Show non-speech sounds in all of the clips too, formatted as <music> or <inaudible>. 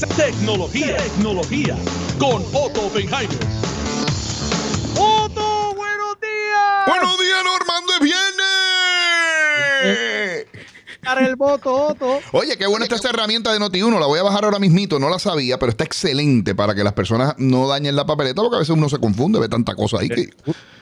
Tecnología, tecnología con Otto Oppenheimer. Otto, buenos días. Buenos días, Normando, es viernes. Para el voto, Otto. Oye, qué buena está esta herramienta de Noti1. La voy a bajar ahora mismito. No la sabía, pero está excelente para que las personas no dañen la papeleta porque a veces uno se confunde, ve tanta cosa ahí que...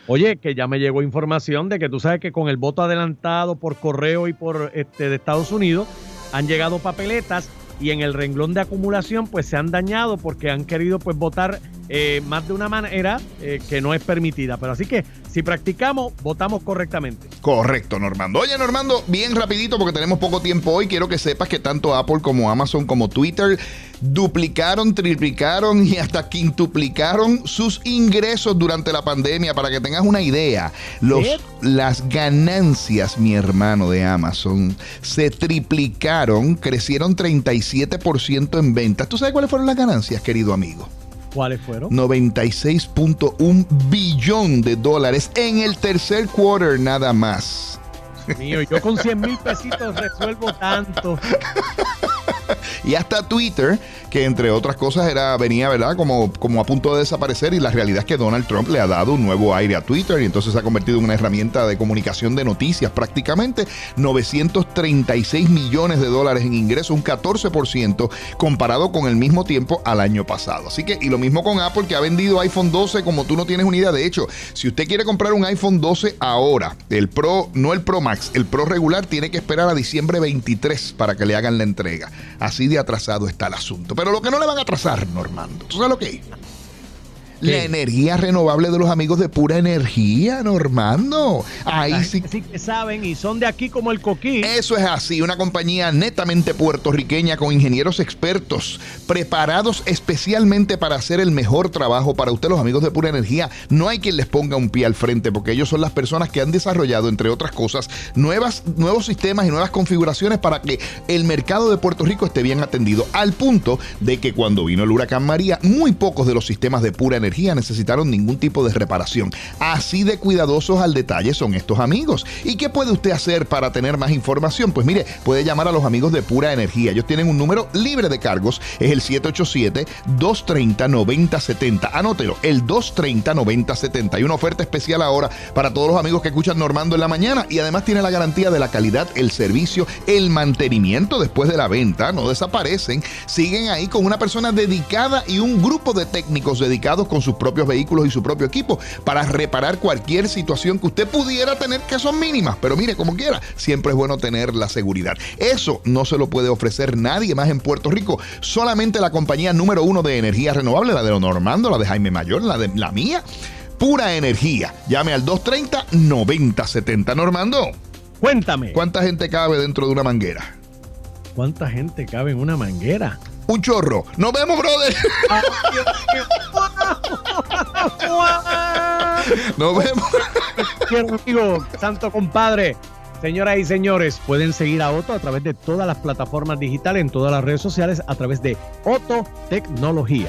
Oye, que ya me llegó información de que tú sabes que con el voto adelantado por correo y por este de Estados Unidos han llegado papeletas y en el renglón de acumulación pues se han dañado porque han querido pues votar eh, más de una manera eh, que no es permitida. Pero así que si practicamos, votamos correctamente. Correcto, Normando. Oye, Normando, bien rapidito porque tenemos poco tiempo hoy. Quiero que sepas que tanto Apple como Amazon como Twitter duplicaron, triplicaron y hasta quintuplicaron sus ingresos durante la pandemia. Para que tengas una idea, los, las ganancias, mi hermano, de Amazon se triplicaron, crecieron 37% en ventas. ¿Tú sabes cuáles fueron las ganancias, querido amigo? ¿Cuáles fueron? 96.1 billón de dólares en el tercer quarter nada más. Mío, yo con 100 mil pesitos resuelvo tanto. <laughs> y hasta Twitter, que entre otras cosas era, venía, ¿verdad? Como, como a punto de desaparecer y la realidad es que Donald Trump le ha dado un nuevo aire a Twitter y entonces se ha convertido en una herramienta de comunicación de noticias prácticamente. 936 millones de dólares en ingresos, un 14% comparado con el mismo tiempo al año pasado. Así que, y lo mismo con Apple que ha vendido iPhone 12 como tú no tienes una idea. De hecho, si usted quiere comprar un iPhone 12 ahora, el Pro, no el Pro Max, el Pro regular tiene que esperar a diciembre 23 para que le hagan la entrega. Así de atrasado está el asunto. Pero lo que no le van a atrasar, Normando, ¿tú sabes lo que es? La energía renovable de los amigos de pura energía, Normando. Ahí sí. sí que saben y son de aquí como el coquí. Eso es así, una compañía netamente puertorriqueña con ingenieros expertos preparados especialmente para hacer el mejor trabajo para usted, los amigos de pura energía. No hay quien les ponga un pie al frente porque ellos son las personas que han desarrollado, entre otras cosas, nuevas, nuevos sistemas y nuevas configuraciones para que el mercado de Puerto Rico esté bien atendido. Al punto de que cuando vino el huracán María, muy pocos de los sistemas de pura energía necesitaron ningún tipo de reparación. Así de cuidadosos al detalle son estos amigos. ¿Y qué puede usted hacer para tener más información? Pues mire, puede llamar a los amigos de Pura Energía. Ellos tienen un número libre de cargos. Es el 787-230-9070. Anótelo, el 230-9070. Hay una oferta especial ahora para todos los amigos que escuchan Normando en la mañana y además tiene la garantía de la calidad, el servicio, el mantenimiento después de la venta. No desaparecen. Siguen ahí con una persona dedicada y un grupo de técnicos dedicados sus propios vehículos y su propio equipo para reparar cualquier situación que usted pudiera tener que son mínimas. Pero mire, como quiera, siempre es bueno tener la seguridad. Eso no se lo puede ofrecer nadie más en Puerto Rico. Solamente la compañía número uno de energía renovable, la de Don Normando, la de Jaime Mayor, la de la mía. Pura energía. Llame al 230-9070. Normando. Cuéntame. ¿Cuánta gente cabe dentro de una manguera? ¿Cuánta gente cabe en una manguera? Un chorro. Nos vemos, brother. Nos vemos. Quiero, amigo, santo compadre. Señoras y señores, pueden seguir a Otto a través de todas las plataformas digitales, en todas las redes sociales, a través de Otto Tecnología.